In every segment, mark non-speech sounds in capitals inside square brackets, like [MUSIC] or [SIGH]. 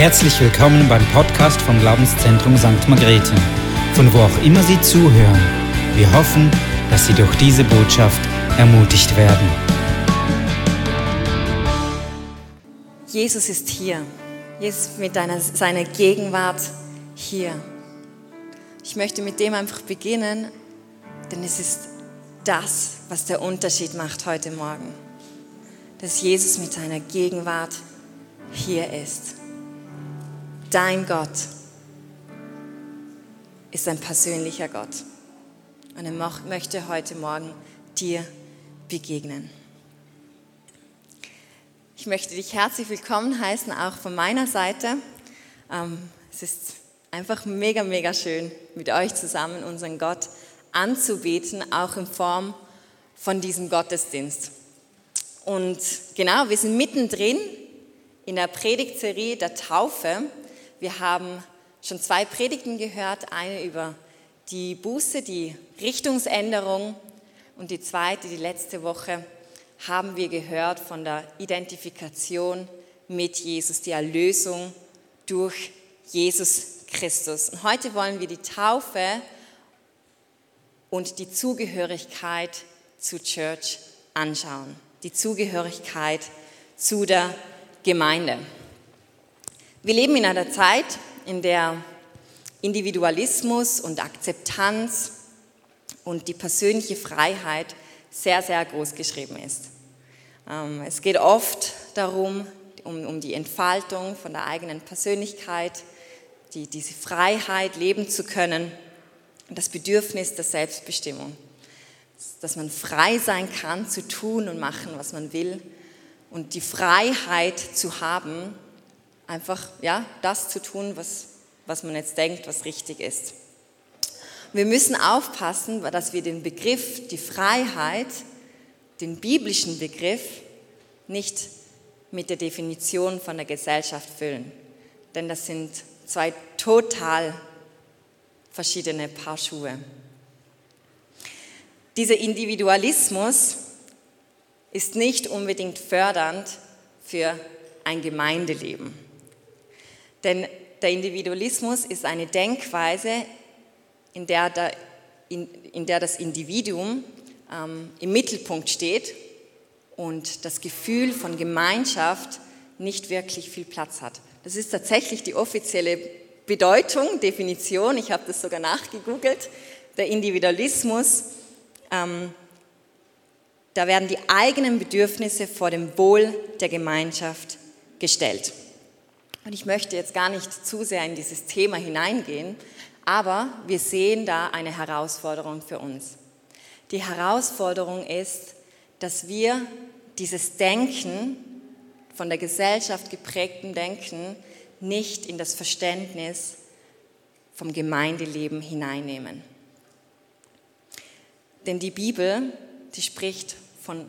Herzlich willkommen beim Podcast vom Glaubenszentrum St. Margrethe, von wo auch immer Sie zuhören. Wir hoffen, dass Sie durch diese Botschaft ermutigt werden. Jesus ist hier. Jesus mit deiner, seiner Gegenwart hier. Ich möchte mit dem einfach beginnen, denn es ist das, was der Unterschied macht heute Morgen. Dass Jesus mit seiner Gegenwart hier ist. Dein Gott ist ein persönlicher Gott. Und er möchte heute Morgen dir begegnen. Ich möchte dich herzlich willkommen heißen, auch von meiner Seite. Ähm, es ist einfach mega, mega schön, mit euch zusammen unseren Gott anzubeten, auch in Form von diesem Gottesdienst. Und genau, wir sind mittendrin in der Predigtserie der Taufe. Wir haben schon zwei Predigten gehört, eine über die Buße, die Richtungsänderung und die zweite, die letzte Woche, haben wir gehört von der Identifikation mit Jesus, die Erlösung durch Jesus Christus. Und heute wollen wir die Taufe und die Zugehörigkeit zu Church anschauen. Die Zugehörigkeit zu der Gemeinde. Wir leben in einer Zeit, in der Individualismus und Akzeptanz und die persönliche Freiheit sehr, sehr groß geschrieben ist. Ähm, es geht oft darum, um, um die Entfaltung von der eigenen Persönlichkeit, die, diese Freiheit leben zu können, das Bedürfnis der Selbstbestimmung, dass man frei sein kann zu tun und machen, was man will und die Freiheit zu haben, einfach ja, das zu tun, was, was man jetzt denkt, was richtig ist. Wir müssen aufpassen, dass wir den Begriff, die Freiheit, den biblischen Begriff, nicht mit der Definition von der Gesellschaft füllen. Denn das sind zwei total verschiedene Paar Schuhe. Dieser Individualismus ist nicht unbedingt fördernd für ein Gemeindeleben. Denn der Individualismus ist eine Denkweise, in der, der, in, in der das Individuum ähm, im Mittelpunkt steht und das Gefühl von Gemeinschaft nicht wirklich viel Platz hat. Das ist tatsächlich die offizielle Bedeutung, Definition, ich habe das sogar nachgegoogelt, der Individualismus. Ähm, da werden die eigenen Bedürfnisse vor dem Wohl der Gemeinschaft gestellt. Und ich möchte jetzt gar nicht zu sehr in dieses Thema hineingehen, aber wir sehen da eine Herausforderung für uns. Die Herausforderung ist, dass wir dieses Denken, von der Gesellschaft geprägten Denken, nicht in das Verständnis vom Gemeindeleben hineinnehmen. Denn die Bibel, die spricht von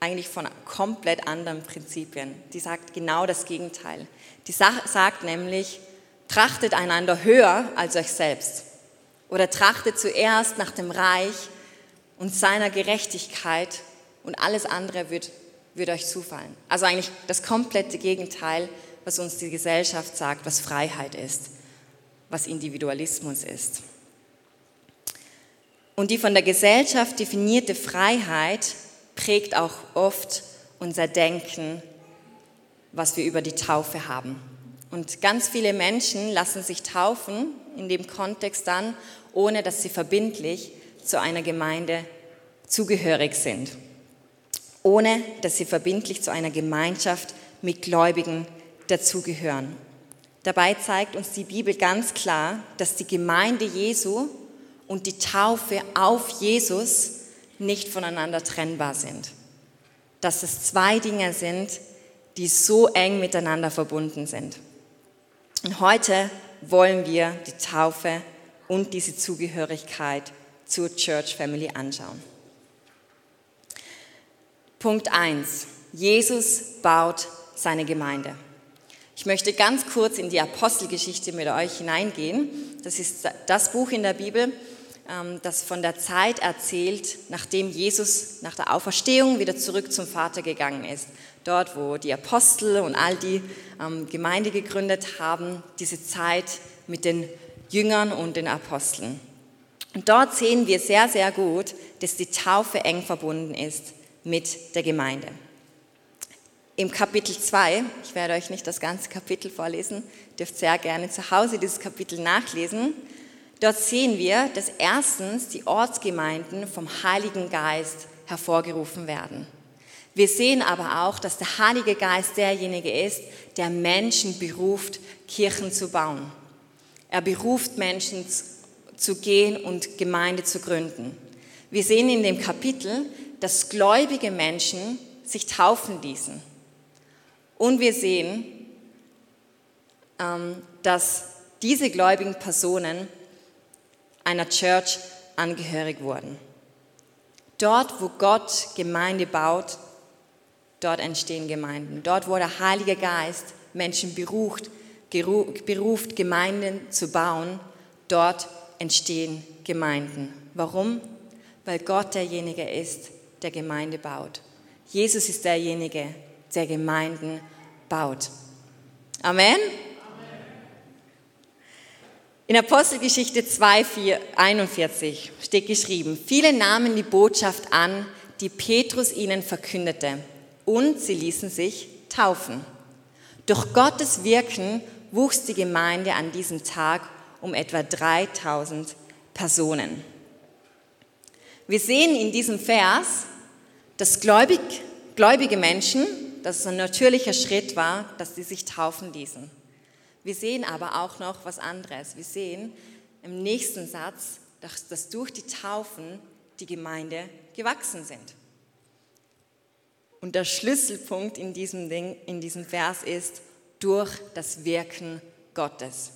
eigentlich von komplett anderen Prinzipien. Die sagt genau das Gegenteil. Die sagt nämlich, trachtet einander höher als euch selbst. Oder trachtet zuerst nach dem Reich und seiner Gerechtigkeit und alles andere wird, wird euch zufallen. Also eigentlich das komplette Gegenteil, was uns die Gesellschaft sagt, was Freiheit ist, was Individualismus ist. Und die von der Gesellschaft definierte Freiheit prägt auch oft unser Denken, was wir über die Taufe haben. Und ganz viele Menschen lassen sich taufen in dem Kontext dann, ohne dass sie verbindlich zu einer Gemeinde zugehörig sind, ohne dass sie verbindlich zu einer Gemeinschaft mit Gläubigen dazugehören. Dabei zeigt uns die Bibel ganz klar, dass die Gemeinde Jesu und die Taufe auf Jesus nicht voneinander trennbar sind. Dass es zwei Dinge sind, die so eng miteinander verbunden sind. Und heute wollen wir die Taufe und diese Zugehörigkeit zur Church Family anschauen. Punkt 1. Jesus baut seine Gemeinde. Ich möchte ganz kurz in die Apostelgeschichte mit euch hineingehen. Das ist das Buch in der Bibel, das von der Zeit erzählt, nachdem Jesus nach der Auferstehung wieder zurück zum Vater gegangen ist. Dort, wo die Apostel und all die ähm, Gemeinde gegründet haben, diese Zeit mit den Jüngern und den Aposteln. Und dort sehen wir sehr, sehr gut, dass die Taufe eng verbunden ist mit der Gemeinde. Im Kapitel 2, ich werde euch nicht das ganze Kapitel vorlesen, dürft sehr gerne zu Hause dieses Kapitel nachlesen. Dort sehen wir, dass erstens die Ortsgemeinden vom Heiligen Geist hervorgerufen werden. Wir sehen aber auch, dass der Heilige Geist derjenige ist, der Menschen beruft, Kirchen zu bauen. Er beruft Menschen zu gehen und Gemeinde zu gründen. Wir sehen in dem Kapitel, dass gläubige Menschen sich taufen ließen. Und wir sehen, ähm, dass diese gläubigen Personen einer Church angehörig wurden. Dort, wo Gott Gemeinde baut, dort entstehen Gemeinden. Dort, wo der Heilige Geist Menschen beruft, beruft Gemeinden zu bauen, dort entstehen Gemeinden. Warum? Weil Gott derjenige ist, der Gemeinde baut. Jesus ist derjenige, der Gemeinden baut. Amen. In Apostelgeschichte 2, 4, 41 steht geschrieben, viele nahmen die Botschaft an, die Petrus ihnen verkündete, und sie ließen sich taufen. Durch Gottes Wirken wuchs die Gemeinde an diesem Tag um etwa 3000 Personen. Wir sehen in diesem Vers, dass gläubig, gläubige Menschen, dass es ein natürlicher Schritt war, dass sie sich taufen ließen. Wir sehen aber auch noch was anderes. Wir sehen im nächsten Satz, dass, dass durch die Taufen die Gemeinde gewachsen sind. Und der Schlüsselpunkt in diesem, Ding, in diesem Vers ist durch das Wirken Gottes.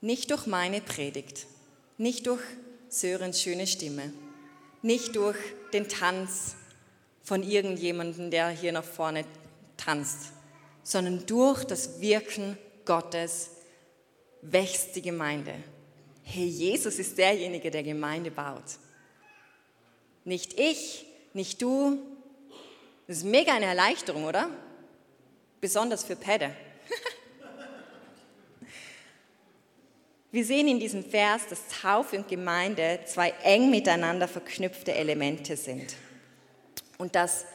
Nicht durch meine Predigt, nicht durch Sörens schöne Stimme, nicht durch den Tanz von irgendjemandem, der hier nach vorne tanzt, sondern durch das Wirken Gottes wächst die Gemeinde. Hey, Jesus ist derjenige, der Gemeinde baut. Nicht ich, nicht du. Das ist mega eine Erleichterung, oder? Besonders für Päde. [LAUGHS] Wir sehen in diesem Vers, dass Taufe und Gemeinde zwei eng miteinander verknüpfte Elemente sind. Und dass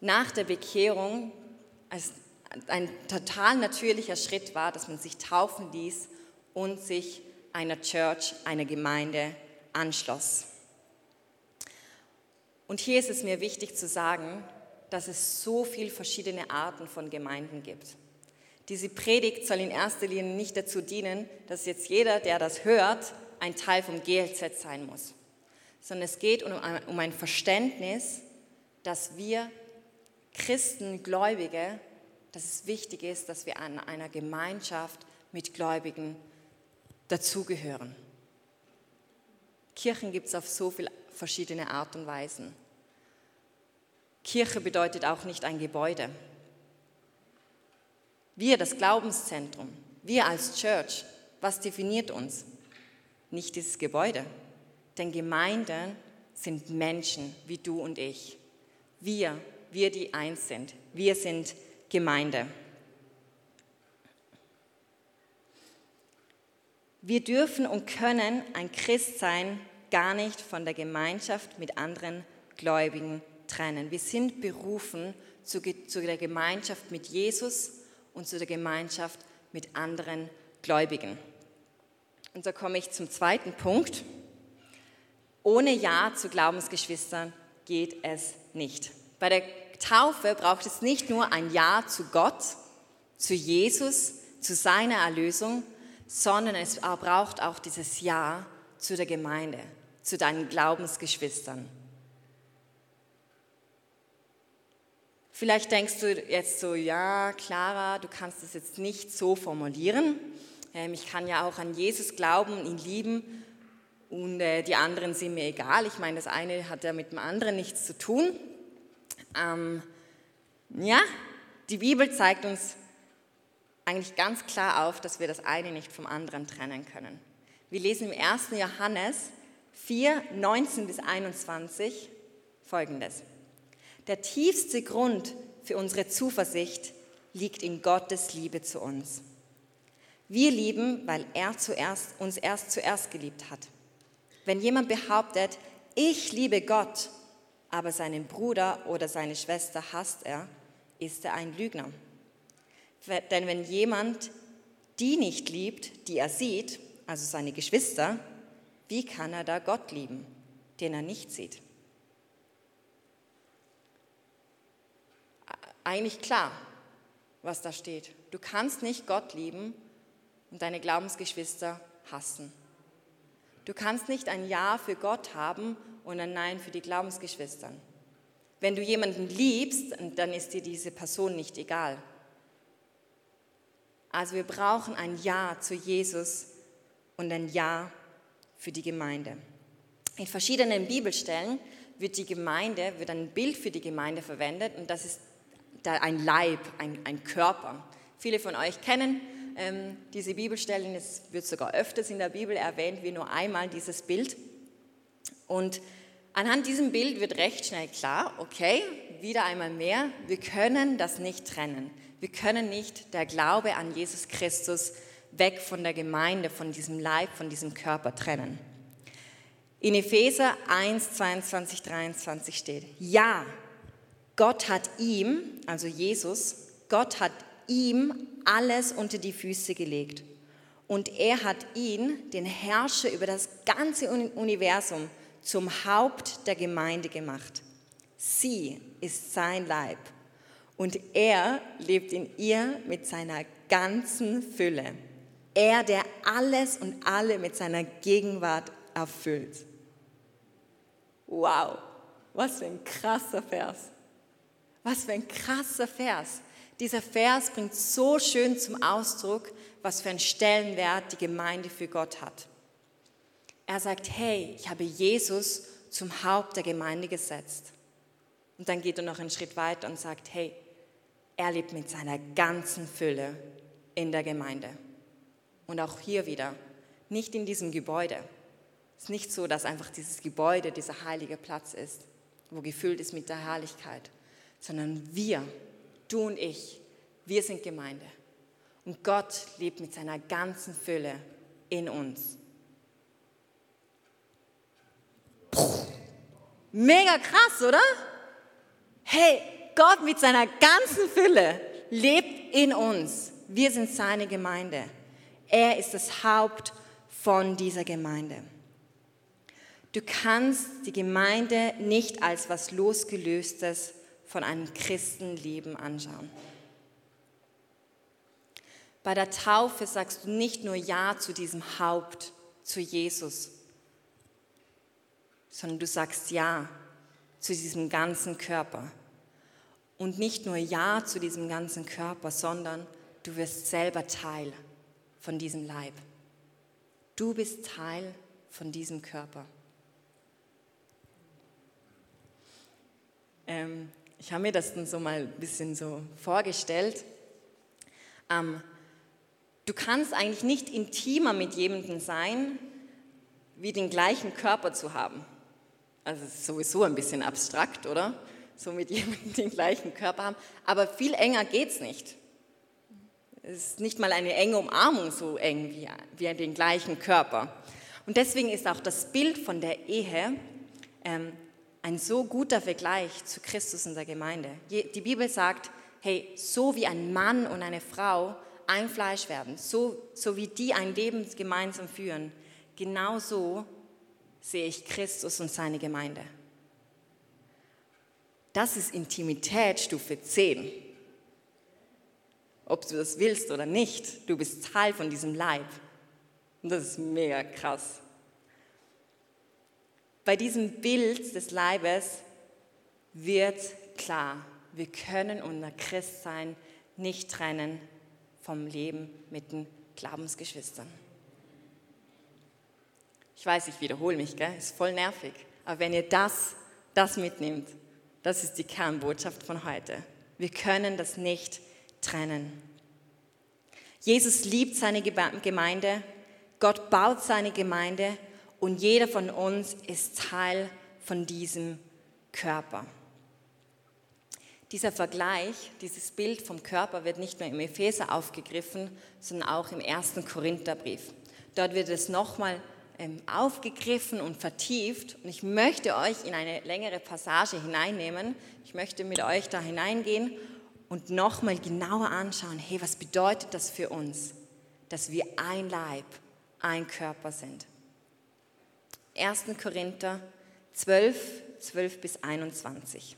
nach der Bekehrung als ein total natürlicher Schritt war, dass man sich taufen ließ und sich einer Church, einer Gemeinde anschloss. Und hier ist es mir wichtig zu sagen, dass es so viele verschiedene Arten von Gemeinden gibt. Diese Predigt soll in erster Linie nicht dazu dienen, dass jetzt jeder, der das hört, ein Teil vom GLZ sein muss, sondern es geht um ein Verständnis, dass wir Christen, Gläubige, dass es wichtig ist, dass wir an einer Gemeinschaft mit Gläubigen dazugehören. Kirchen gibt es auf so viele verschiedene Art und Weisen. Kirche bedeutet auch nicht ein Gebäude. Wir, das Glaubenszentrum, wir als Church, was definiert uns? Nicht dieses Gebäude. Denn Gemeinden sind Menschen wie du und ich. Wir, wir, die eins sind. Wir sind Gemeinde. Wir dürfen und können ein Christsein gar nicht von der Gemeinschaft mit anderen Gläubigen trennen. Wir sind berufen zu, zu der Gemeinschaft mit Jesus und zu der Gemeinschaft mit anderen Gläubigen. Und so komme ich zum zweiten Punkt. Ohne Ja zu Glaubensgeschwistern geht es nicht. Bei der Taufe braucht es nicht nur ein Ja zu Gott, zu Jesus, zu seiner Erlösung, sondern es braucht auch dieses Ja zu der Gemeinde, zu deinen Glaubensgeschwistern. Vielleicht denkst du jetzt so, ja, Clara, du kannst das jetzt nicht so formulieren. Ähm, ich kann ja auch an Jesus glauben, ihn lieben und äh, die anderen sind mir egal. Ich meine, das eine hat ja mit dem anderen nichts zu tun. Ähm, ja, die Bibel zeigt uns eigentlich ganz klar auf, dass wir das eine nicht vom anderen trennen können. Wir lesen im 1. Johannes 4, 19 bis 21 folgendes. Der tiefste Grund für unsere Zuversicht liegt in Gottes Liebe zu uns. Wir lieben, weil er zuerst, uns erst zuerst geliebt hat. Wenn jemand behauptet, ich liebe Gott, aber seinen Bruder oder seine Schwester hasst er, ist er ein Lügner. Denn wenn jemand die nicht liebt, die er sieht, also seine Geschwister, wie kann er da Gott lieben, den er nicht sieht? Eigentlich klar, was da steht. Du kannst nicht Gott lieben und deine Glaubensgeschwister hassen. Du kannst nicht ein Ja für Gott haben und ein Nein für die Glaubensgeschwister. Wenn du jemanden liebst, dann ist dir diese Person nicht egal. Also wir brauchen ein Ja zu Jesus und ein Ja für die Gemeinde. In verschiedenen Bibelstellen wird die Gemeinde, wird ein Bild für die Gemeinde verwendet und das ist ein Leib, ein, ein Körper. Viele von euch kennen ähm, diese Bibelstellen, es wird sogar öfters in der Bibel erwähnt, wie nur einmal dieses Bild. Und anhand diesem Bild wird recht schnell klar, okay, wieder einmal mehr, wir können das nicht trennen. Wir können nicht der Glaube an Jesus Christus weg von der Gemeinde, von diesem Leib, von diesem Körper trennen. In Epheser 1, 22, 23 steht, ja, Gott hat ihm, also Jesus, Gott hat ihm alles unter die Füße gelegt. Und er hat ihn, den Herrscher über das ganze Universum, zum Haupt der Gemeinde gemacht. Sie ist sein Leib und er lebt in ihr mit seiner ganzen Fülle. Er, der alles und alle mit seiner Gegenwart erfüllt. Wow, was für ein krasser Vers. Was für ein krasser Vers. Dieser Vers bringt so schön zum Ausdruck, was für einen Stellenwert die Gemeinde für Gott hat. Er sagt, hey, ich habe Jesus zum Haupt der Gemeinde gesetzt. Und dann geht er noch einen Schritt weiter und sagt, hey, er lebt mit seiner ganzen Fülle in der Gemeinde. Und auch hier wieder, nicht in diesem Gebäude. Es ist nicht so, dass einfach dieses Gebäude dieser heilige Platz ist, wo gefüllt ist mit der Herrlichkeit, sondern wir, du und ich, wir sind Gemeinde. Und Gott lebt mit seiner ganzen Fülle in uns. Mega krass, oder? Hey, Gott mit seiner ganzen Fülle lebt in uns. Wir sind seine Gemeinde. Er ist das Haupt von dieser Gemeinde. Du kannst die Gemeinde nicht als was losgelöstes von einem Christenleben anschauen. Bei der Taufe sagst du nicht nur Ja zu diesem Haupt, zu Jesus, sondern du sagst Ja zu diesem ganzen Körper. Und nicht nur Ja zu diesem ganzen Körper, sondern du wirst selber Teil von diesem Leib. Du bist Teil von diesem Körper. Ähm, ich habe mir das dann so mal ein bisschen so vorgestellt. Ähm, du kannst eigentlich nicht intimer mit jemandem sein, wie den gleichen Körper zu haben. Also es ist sowieso ein bisschen abstrakt, oder? so mit [LAUGHS] jemandem den gleichen Körper haben. Aber viel enger geht es nicht. Es ist nicht mal eine enge Umarmung so eng wie, wie den gleichen Körper. Und deswegen ist auch das Bild von der Ehe ähm, ein so guter Vergleich zu Christus in der Gemeinde. Die Bibel sagt, hey, so wie ein Mann und eine Frau ein Fleisch werden, so, so wie die ein Leben gemeinsam führen, genauso sehe ich Christus und seine Gemeinde. Das ist Intimität Stufe 10. Ob du das willst oder nicht, du bist Teil von diesem Leib. Und das ist mega krass. Bei diesem Bild des Leibes wird klar, wir können unser Christsein nicht trennen vom Leben mit den Glaubensgeschwistern. Ich weiß, ich wiederhole mich, gell? ist voll nervig. Aber wenn ihr das, das mitnimmt, das ist die Kernbotschaft von heute. Wir können das nicht trennen. Jesus liebt seine Gemeinde, Gott baut seine Gemeinde und jeder von uns ist Teil von diesem Körper. Dieser Vergleich, dieses Bild vom Körper wird nicht nur im Epheser aufgegriffen, sondern auch im ersten Korintherbrief. Dort wird es nochmal aufgegriffen und vertieft. Und ich möchte euch in eine längere Passage hineinnehmen. Ich möchte mit euch da hineingehen und nochmal genauer anschauen, hey, was bedeutet das für uns, dass wir ein Leib, ein Körper sind. 1. Korinther 12, 12 bis 21.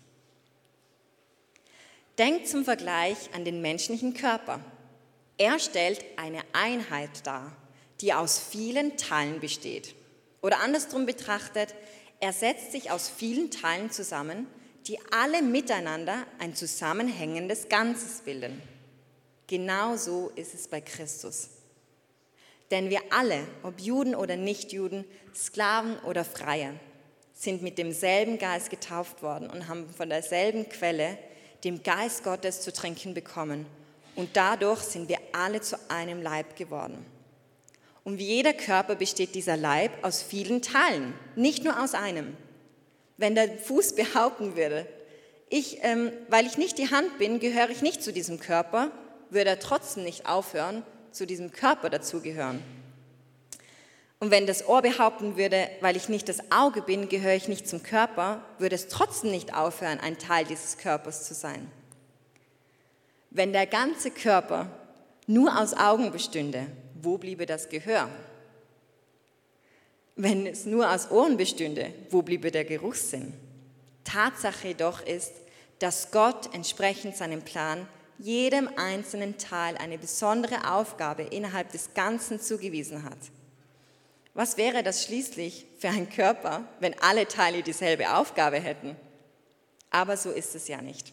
Denkt zum Vergleich an den menschlichen Körper. Er stellt eine Einheit dar, die aus vielen Teilen besteht. Oder andersrum betrachtet, er setzt sich aus vielen Teilen zusammen, die alle miteinander ein zusammenhängendes Ganzes bilden. Genauso ist es bei Christus. Denn wir alle, ob Juden oder Nichtjuden, Sklaven oder Freie, sind mit demselben Geist getauft worden und haben von derselben Quelle, dem Geist Gottes, zu trinken bekommen. Und dadurch sind wir alle zu einem Leib geworden. Und wie jeder Körper besteht dieser Leib aus vielen Teilen, nicht nur aus einem. Wenn der Fuß [LAUGHS] behaupten würde, ich, ähm, weil ich nicht die Hand bin, gehöre ich nicht zu diesem Körper, würde er trotzdem nicht aufhören, zu diesem Körper dazugehören. Und wenn das Ohr behaupten würde, weil ich nicht das Auge bin, gehöre ich nicht zum Körper, würde es trotzdem nicht aufhören, ein Teil dieses Körpers zu sein. Wenn der ganze Körper nur aus Augen bestünde, wo bliebe das Gehör? Wenn es nur aus Ohren bestünde, wo bliebe der Geruchssinn? Tatsache jedoch ist, dass Gott entsprechend seinem Plan jedem einzelnen Teil eine besondere Aufgabe innerhalb des Ganzen zugewiesen hat. Was wäre das schließlich für ein Körper, wenn alle Teile dieselbe Aufgabe hätten? Aber so ist es ja nicht.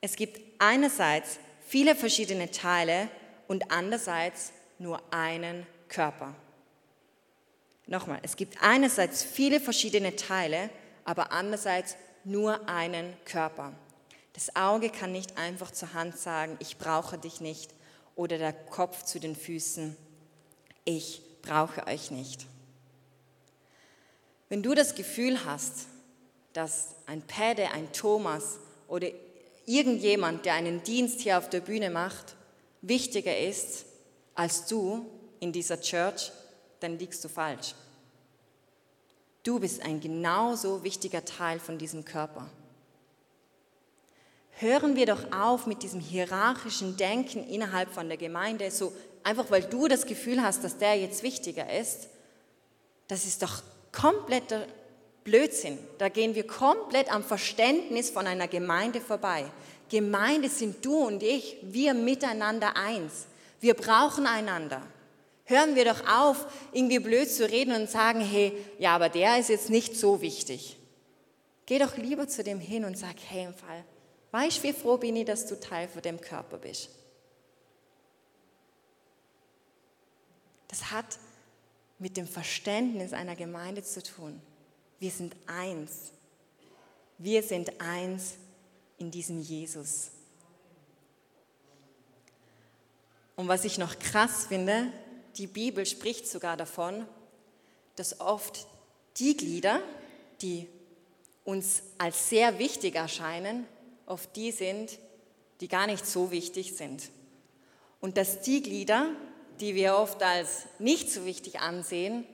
Es gibt einerseits viele verschiedene Teile und andererseits nur einen Körper. Nochmal, es gibt einerseits viele verschiedene Teile, aber andererseits nur einen Körper. Das Auge kann nicht einfach zur Hand sagen, ich brauche dich nicht, oder der Kopf zu den Füßen, ich brauche euch nicht. Wenn du das Gefühl hast, dass ein Päde, ein Thomas oder irgendjemand, der einen Dienst hier auf der Bühne macht, wichtiger ist als du in dieser Church, dann liegst du falsch. Du bist ein genauso wichtiger Teil von diesem Körper. Hören wir doch auf mit diesem hierarchischen Denken innerhalb von der Gemeinde, so einfach weil du das Gefühl hast, dass der jetzt wichtiger ist, das ist doch kompletter Blödsinn. Da gehen wir komplett am Verständnis von einer Gemeinde vorbei. Gemeinde sind du und ich, wir miteinander eins. Wir brauchen einander. Hören wir doch auf, irgendwie blöd zu reden und sagen, hey, ja, aber der ist jetzt nicht so wichtig. Geh doch lieber zu dem hin und sag, hey, im Fall, weißt du, wie froh bin ich, dass du Teil von dem Körper bist. Das hat mit dem Verständnis einer Gemeinde zu tun. Wir sind eins. Wir sind eins in diesem Jesus. Und was ich noch krass finde, die Bibel spricht sogar davon, dass oft die Glieder, die uns als sehr wichtig erscheinen, oft die sind, die gar nicht so wichtig sind. Und dass die Glieder, die wir oft als nicht so wichtig ansehen,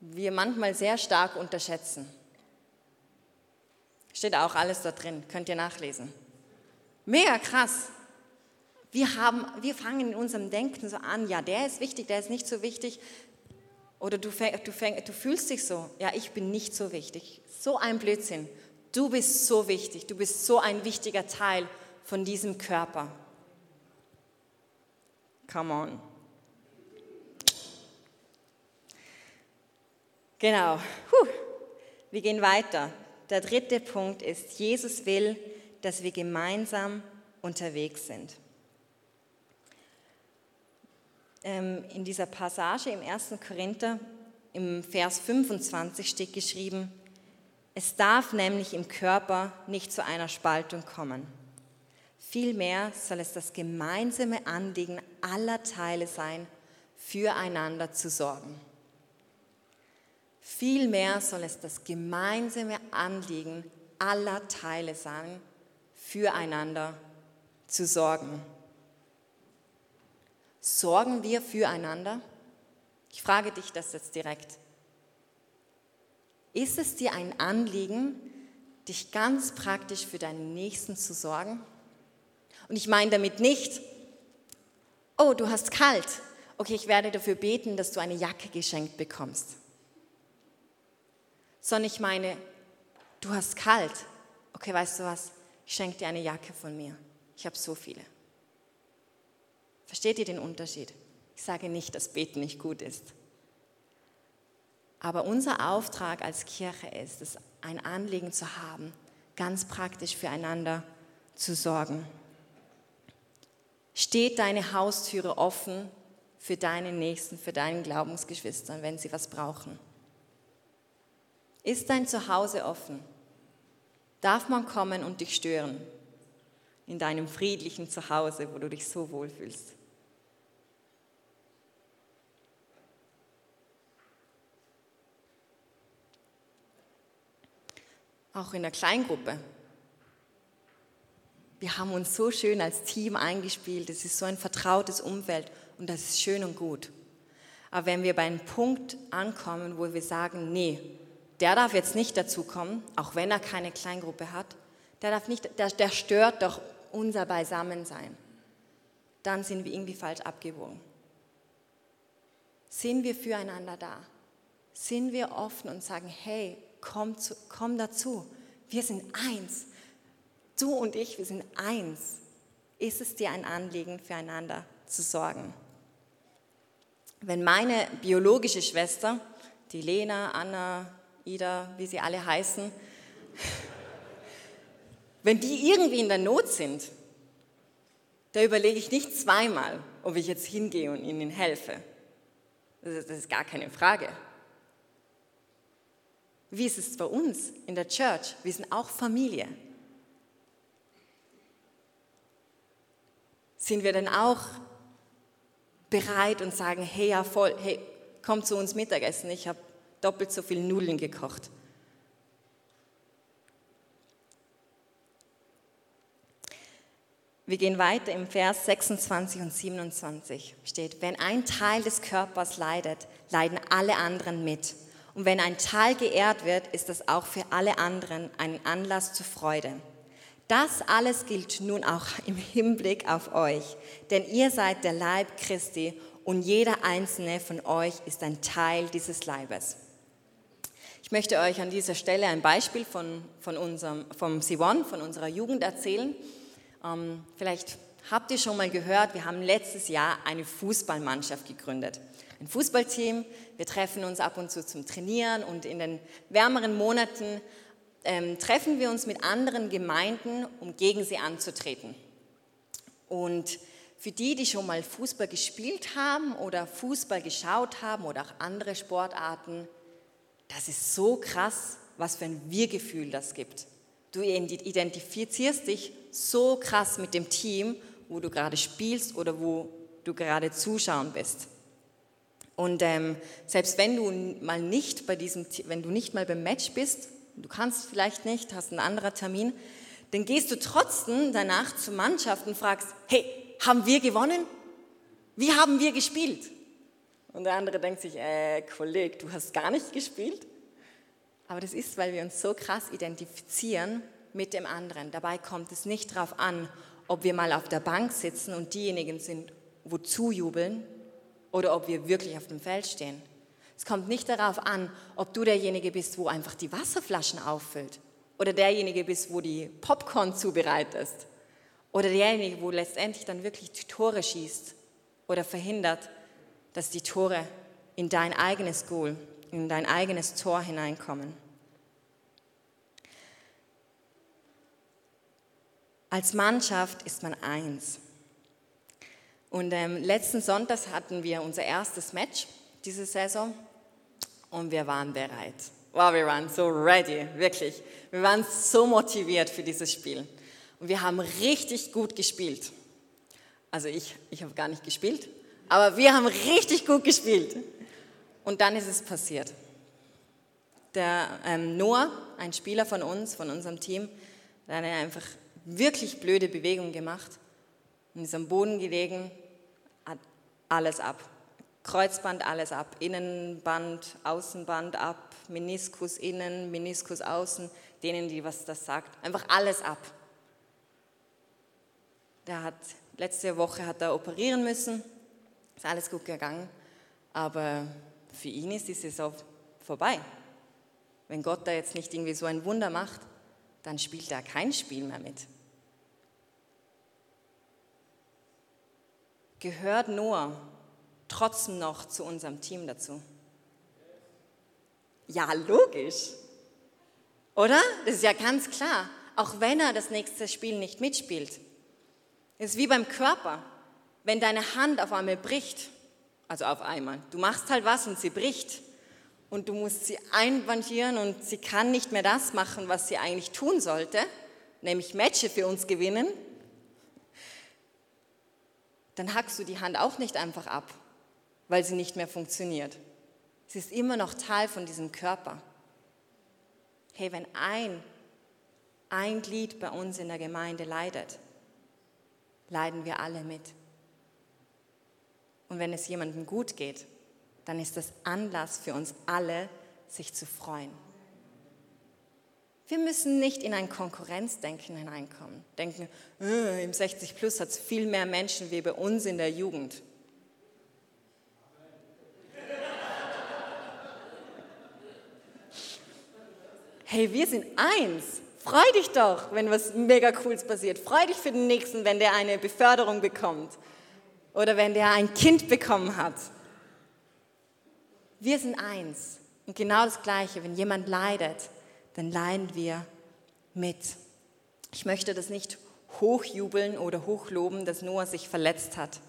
wir manchmal sehr stark unterschätzen. Steht auch alles da drin, könnt ihr nachlesen. Mega krass. Wir, haben, wir fangen in unserem Denken so an, ja, der ist wichtig, der ist nicht so wichtig. Oder du, fäng, du, fäng, du fühlst dich so, ja, ich bin nicht so wichtig. So ein Blödsinn. Du bist so wichtig, du bist so ein wichtiger Teil von diesem Körper. Come on. Genau. Puh. Wir gehen weiter. Der dritte Punkt ist, Jesus will, dass wir gemeinsam unterwegs sind. Ähm, in dieser Passage im 1. Korinther, im Vers 25 steht geschrieben, es darf nämlich im Körper nicht zu einer Spaltung kommen. Vielmehr soll es das gemeinsame Anliegen aller Teile sein, füreinander zu sorgen. Vielmehr soll es das gemeinsame Anliegen aller Teile sein, füreinander zu sorgen. Sorgen wir füreinander? Ich frage dich das jetzt direkt. Ist es dir ein Anliegen, dich ganz praktisch für deinen Nächsten zu sorgen? Und ich meine damit nicht, oh, du hast kalt. Okay, ich werde dafür beten, dass du eine Jacke geschenkt bekommst. Sondern ich meine, du hast kalt. Okay, weißt du was? Ich schenke dir eine Jacke von mir. Ich habe so viele. Versteht ihr den Unterschied? Ich sage nicht, dass Beten nicht gut ist. Aber unser Auftrag als Kirche ist es, ein Anliegen zu haben, ganz praktisch füreinander zu sorgen. Steht deine Haustüre offen für deine Nächsten, für deinen Glaubensgeschwistern, wenn sie was brauchen? Ist dein Zuhause offen? Darf man kommen und dich stören in deinem friedlichen Zuhause, wo du dich so wohlfühlst? Auch in der Kleingruppe. Wir haben uns so schön als Team eingespielt. Es ist so ein vertrautes Umfeld und das ist schön und gut. Aber wenn wir bei einem Punkt ankommen, wo wir sagen, nee, der darf jetzt nicht dazukommen, auch wenn er keine Kleingruppe hat, der, darf nicht, der, der stört doch unser Beisammensein, dann sind wir irgendwie falsch abgewogen. Sind wir füreinander da? Sind wir offen und sagen, hey, komm, zu, komm dazu. Wir sind eins. Du und ich, wir sind eins. Ist es dir ein Anliegen, füreinander zu sorgen? Wenn meine biologische Schwester, die Lena, Anna, Ida, wie sie alle heißen, [LAUGHS] wenn die irgendwie in der Not sind, da überlege ich nicht zweimal, ob ich jetzt hingehe und ihnen helfe. Das ist gar keine Frage. Wie ist es bei uns in der Church? Wir sind auch Familie. Sind wir denn auch bereit und sagen, hey, ja voll, hey, komm zu uns Mittagessen, ich habe doppelt so viel Nudeln gekocht. Wir gehen weiter im Vers 26 und 27 steht, wenn ein Teil des Körpers leidet, leiden alle anderen mit. Und wenn ein Teil geehrt wird, ist das auch für alle anderen ein Anlass zur Freude. Das alles gilt nun auch [LAUGHS] im Hinblick auf euch, denn ihr seid der Leib Christi und jeder einzelne von euch ist ein Teil dieses Leibes. Ich möchte euch an dieser Stelle ein Beispiel von, von unserem, vom Sivon, von unserer Jugend erzählen. Ähm, vielleicht habt ihr schon mal gehört, wir haben letztes Jahr eine Fußballmannschaft gegründet ein Fußballteam. Wir treffen uns ab und zu zum Trainieren und in den wärmeren Monaten ähm, treffen wir uns mit anderen Gemeinden, um gegen sie anzutreten. Und für die, die schon mal Fußball gespielt haben oder Fußball geschaut haben oder auch andere Sportarten, das ist so krass, was für ein Wir-Gefühl das gibt. Du identifizierst dich so krass mit dem Team, wo du gerade spielst oder wo du gerade zuschauen bist. Und ähm, selbst wenn du mal nicht bei diesem, wenn du nicht mal beim Match bist, du kannst vielleicht nicht, hast einen anderen Termin, dann gehst du trotzdem danach zur Mannschaft und fragst, hey, haben wir gewonnen? Wie haben wir gespielt? Und der andere denkt sich, äh, Kollege, du hast gar nicht gespielt. Aber das ist, weil wir uns so krass identifizieren mit dem anderen. Dabei kommt es nicht darauf an, ob wir mal auf der Bank sitzen und diejenigen sind, wo zujubeln, oder ob wir wirklich auf dem Feld stehen. Es kommt nicht darauf an, ob du derjenige bist, wo einfach die Wasserflaschen auffüllt oder derjenige bist, wo die Popcorn zubereitest oder derjenige, wo letztendlich dann wirklich die Tore schießt oder verhindert, dass die Tore in dein eigenes Goal, in dein eigenes Tor hineinkommen. Als Mannschaft ist man eins. Und ähm, letzten Sonntag hatten wir unser erstes Match diese Saison und wir waren bereit. Wow, wir waren so ready, wirklich. Wir waren so motiviert für dieses Spiel. Und wir haben richtig gut gespielt. Also ich, ich habe gar nicht gespielt, aber wir haben richtig gut gespielt. Und dann ist es passiert. der ähm, Noah, ein Spieler von uns, von unserem Team, der hat einfach wirklich blöde Bewegungen gemacht und ist am Boden gelegen, hat alles ab. Kreuzband alles ab, Innenband, Außenband ab, Meniskus innen, Meniskus außen, denen, die was das sagt, einfach alles ab. Der hat, letzte Woche hat er operieren müssen, ist alles gut gegangen, aber für ihn ist die Saison vorbei. Wenn Gott da jetzt nicht irgendwie so ein Wunder macht, dann spielt er kein Spiel mehr mit. Gehört Noah trotzdem noch zu unserem Team dazu? Ja, logisch. Oder? Das ist ja ganz klar. Auch wenn er das nächste Spiel nicht mitspielt. Es ist wie beim Körper. Wenn deine Hand auf einmal bricht, also auf einmal, du machst halt was und sie bricht und du musst sie einbandieren und sie kann nicht mehr das machen, was sie eigentlich tun sollte, nämlich Matches für uns gewinnen, dann hackst du die Hand auch nicht einfach ab, weil sie nicht mehr funktioniert. Sie ist immer noch Teil von diesem Körper. Hey, wenn ein, ein Glied bei uns in der Gemeinde leidet, leiden wir alle mit. Und wenn es jemandem gut geht, dann ist das Anlass für uns alle, sich zu freuen. Wir müssen nicht in ein Konkurrenzdenken hineinkommen. Denken, äh, im 60 Plus hat es viel mehr Menschen wie bei uns in der Jugend. Hey, wir sind eins. Freu dich doch, wenn was mega Cooles passiert. Freu dich für den Nächsten, wenn der eine Beförderung bekommt oder wenn der ein Kind bekommen hat. Wir sind eins. Und genau das Gleiche, wenn jemand leidet, dann leiden wir mit. Ich möchte das nicht hochjubeln oder hochloben, dass Noah sich verletzt hat.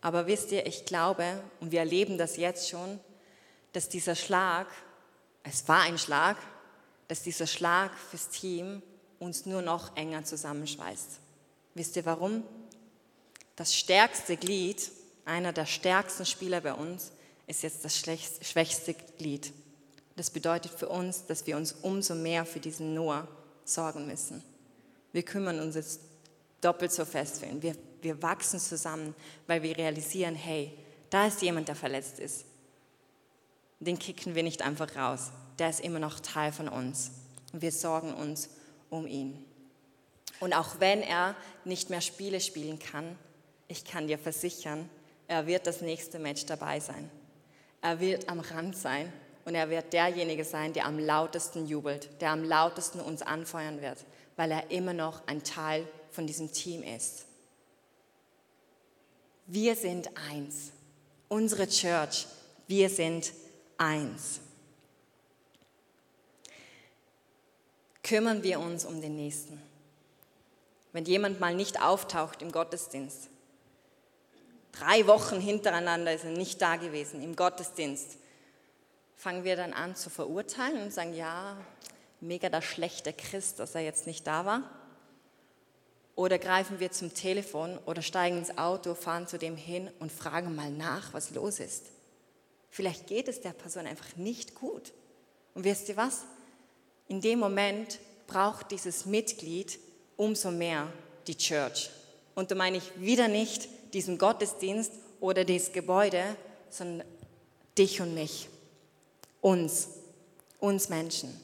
Aber wisst ihr, ich glaube, und wir erleben das jetzt schon, dass dieser Schlag, es war ein Schlag, dass dieser Schlag fürs Team uns nur noch enger zusammenschweißt. Wisst ihr warum? Das stärkste Glied, einer der stärksten Spieler bei uns, ist jetzt das schwächste Glied. Das bedeutet für uns, dass wir uns umso mehr für diesen Noah sorgen müssen. Wir kümmern uns jetzt doppelt so fest für ihn. Wir, wir wachsen zusammen, weil wir realisieren, hey, da ist jemand, der verletzt ist. Den kicken wir nicht einfach raus. Der ist immer noch Teil von uns. Und wir sorgen uns um ihn. Und auch wenn er nicht mehr Spiele spielen kann, ich kann dir versichern, er wird das nächste Match dabei sein. Er wird am Rand sein und er wird derjenige sein, der am lautesten jubelt, der am lautesten uns anfeuern wird, weil er immer noch ein Teil von diesem Team ist. Wir sind eins. Unsere Church, wir sind eins. Kümmern wir uns um den Nächsten. Wenn jemand mal nicht auftaucht im Gottesdienst, Drei Wochen hintereinander ist er nicht da gewesen im Gottesdienst. Fangen wir dann an zu verurteilen und sagen, ja, mega der schlechte Christ, dass er jetzt nicht da war? Oder greifen wir zum Telefon oder steigen ins Auto, fahren zu dem hin und fragen mal nach, was los ist? Vielleicht geht es der Person einfach nicht gut. Und wisst ihr was? In dem Moment braucht dieses Mitglied umso mehr die Church. Und da meine ich wieder nicht diesen Gottesdienst oder dieses Gebäude, sondern dich und mich, uns, uns Menschen.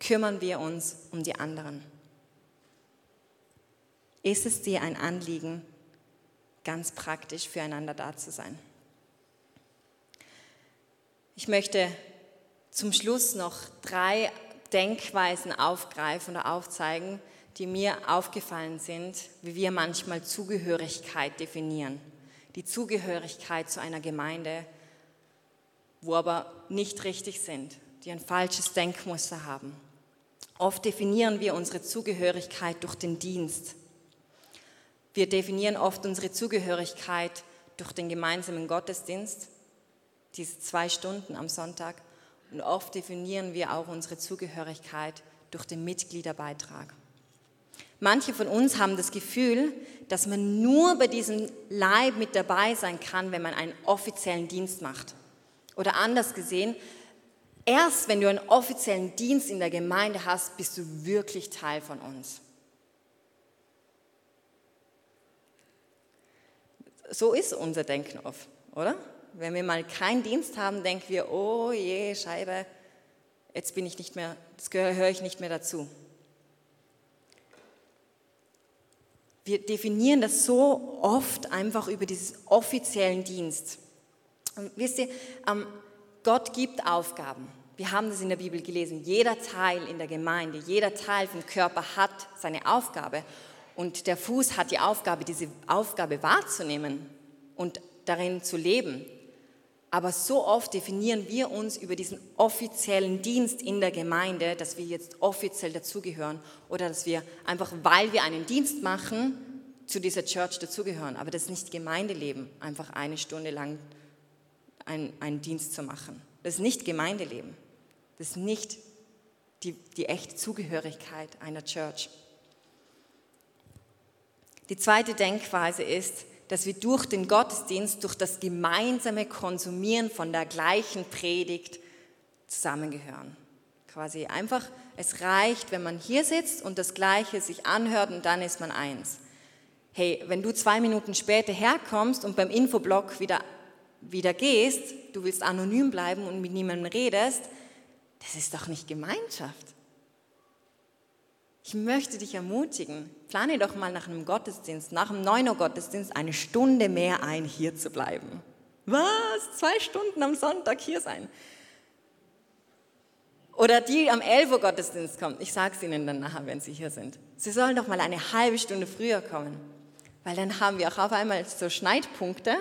Kümmern wir uns um die anderen. Ist es dir ein Anliegen, ganz praktisch füreinander da zu sein? Ich möchte zum Schluss noch drei Denkweisen aufgreifen oder aufzeigen, die mir aufgefallen sind, wie wir manchmal Zugehörigkeit definieren. Die Zugehörigkeit zu einer Gemeinde, wo aber nicht richtig sind, die ein falsches Denkmuster haben. Oft definieren wir unsere Zugehörigkeit durch den Dienst. Wir definieren oft unsere Zugehörigkeit durch den gemeinsamen Gottesdienst, diese zwei Stunden am Sonntag. Und oft definieren wir auch unsere Zugehörigkeit durch den Mitgliederbeitrag. Manche von uns haben das Gefühl, dass man nur bei diesem Leib mit dabei sein kann, wenn man einen offiziellen Dienst macht. Oder anders gesehen, erst wenn du einen offiziellen Dienst in der Gemeinde hast, bist du wirklich Teil von uns. So ist unser Denken oft, oder? Wenn wir mal keinen Dienst haben, denken wir, oh je, Scheibe, jetzt bin ich nicht mehr, das gehöre ich nicht mehr dazu. Wir definieren das so oft einfach über diesen offiziellen Dienst. Und wisst ihr, ähm, Gott gibt Aufgaben. Wir haben das in der Bibel gelesen. Jeder Teil in der Gemeinde, jeder Teil vom Körper hat seine Aufgabe. Und der Fuß hat die Aufgabe, diese Aufgabe wahrzunehmen und darin zu leben. Aber so oft definieren wir uns über diesen offiziellen Dienst in der Gemeinde, dass wir jetzt offiziell dazugehören oder dass wir einfach, weil wir einen Dienst machen, zu dieser Church dazugehören. Aber das ist nicht Gemeindeleben, einfach eine Stunde lang einen, einen Dienst zu machen. Das ist nicht Gemeindeleben. Das ist nicht die, die echte Zugehörigkeit einer Church. Die zweite Denkweise ist, dass wir durch den Gottesdienst, durch das gemeinsame Konsumieren von der gleichen Predigt zusammengehören. Quasi einfach, es reicht, wenn man hier sitzt und das Gleiche sich anhört und dann ist man eins. Hey, wenn du zwei Minuten später herkommst und beim Infoblock wieder, wieder gehst, du willst anonym bleiben und mit niemandem redest, das ist doch nicht Gemeinschaft. Ich möchte dich ermutigen, plane doch mal nach einem Gottesdienst, nach einem 9 Uhr Gottesdienst eine Stunde mehr ein, hier zu bleiben. Was? Zwei Stunden am Sonntag hier sein? Oder die am 11 Uhr Gottesdienst kommen. Ich sage es Ihnen dann nachher, wenn Sie hier sind. Sie sollen doch mal eine halbe Stunde früher kommen. Weil dann haben wir auch auf einmal so Schneidpunkte.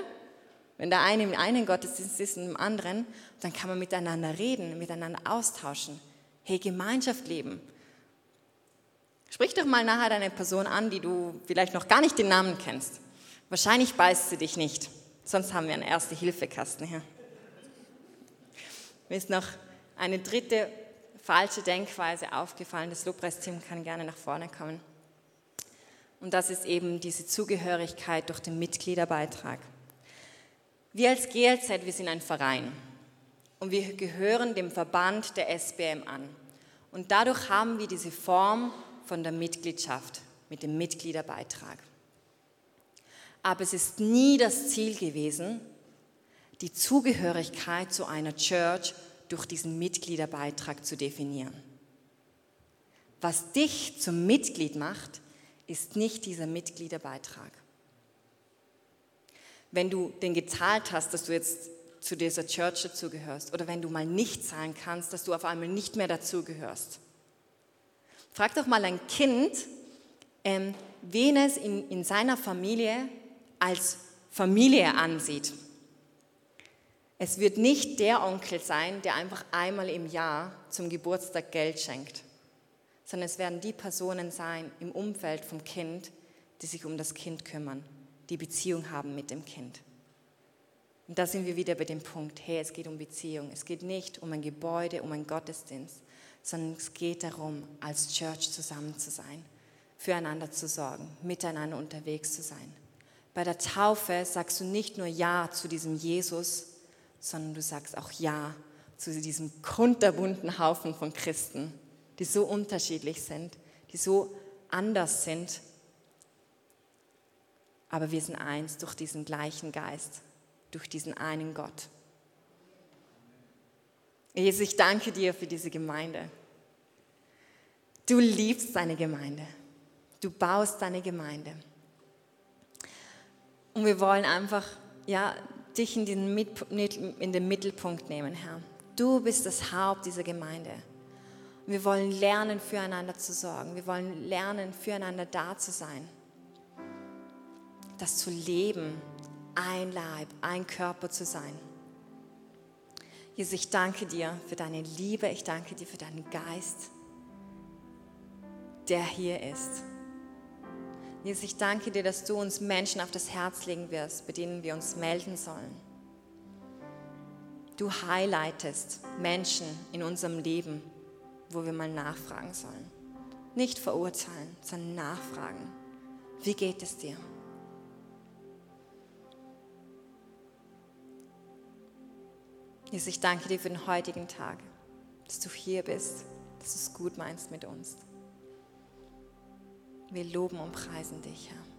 Wenn der eine im einen Gottesdienst ist und im anderen, dann kann man miteinander reden, miteinander austauschen. Hey, Gemeinschaft leben. Sprich doch mal nachher deine Person an, die du vielleicht noch gar nicht den Namen kennst. Wahrscheinlich beißt sie dich nicht. Sonst haben wir einen Erste-Hilfe-Kasten hier. Mir ist noch eine dritte falsche Denkweise aufgefallen. Das Lobpreisteam kann gerne nach vorne kommen. Und das ist eben diese Zugehörigkeit durch den Mitgliederbeitrag. Wir als GLZ, wir sind ein Verein und wir gehören dem Verband der SBM an. Und dadurch haben wir diese Form von der Mitgliedschaft mit dem Mitgliederbeitrag. Aber es ist nie das Ziel gewesen, die Zugehörigkeit zu einer Church durch diesen Mitgliederbeitrag zu definieren. Was dich zum Mitglied macht, ist nicht dieser Mitgliederbeitrag. Wenn du den gezahlt hast, dass du jetzt zu dieser Church dazugehörst, oder wenn du mal nicht zahlen kannst, dass du auf einmal nicht mehr dazugehörst, Frag doch mal ein Kind, ähm, wen es in, in seiner Familie als Familie ansieht. Es wird nicht der Onkel sein, der einfach einmal im Jahr zum Geburtstag Geld schenkt, sondern es werden die Personen sein im Umfeld vom Kind, die sich um das Kind kümmern, die Beziehung haben mit dem Kind. Und da sind wir wieder bei dem Punkt, hey, es geht um Beziehung. Es geht nicht um ein Gebäude, um einen Gottesdienst, sondern es geht darum, als Church zusammen zu sein, füreinander zu sorgen, miteinander unterwegs zu sein. Bei der Taufe sagst du nicht nur Ja zu diesem Jesus, sondern du sagst auch Ja zu diesem kunterbunten Haufen von Christen, die so unterschiedlich sind, die so anders sind. Aber wir sind eins durch diesen gleichen Geist, durch diesen einen Gott. Jesus, ich danke dir für diese Gemeinde. Du liebst deine Gemeinde. Du baust deine Gemeinde. Und wir wollen einfach ja, dich in den, in den Mittelpunkt nehmen, Herr. Du bist das Haupt dieser Gemeinde. Wir wollen lernen, füreinander zu sorgen. Wir wollen lernen, füreinander da zu sein. Das zu leben, ein Leib, ein Körper zu sein. Jesus, ich danke dir für deine Liebe, ich danke dir für deinen Geist der hier ist. Jesus, ich danke dir, dass du uns Menschen auf das Herz legen wirst, bei denen wir uns melden sollen. Du highlightest Menschen in unserem Leben, wo wir mal nachfragen sollen. Nicht verurteilen, sondern nachfragen. Wie geht es dir? Jesus, ich danke dir für den heutigen Tag. dass du hier bist, dass du es gut meinst mit uns. Wir loben und preisen dich, Herr.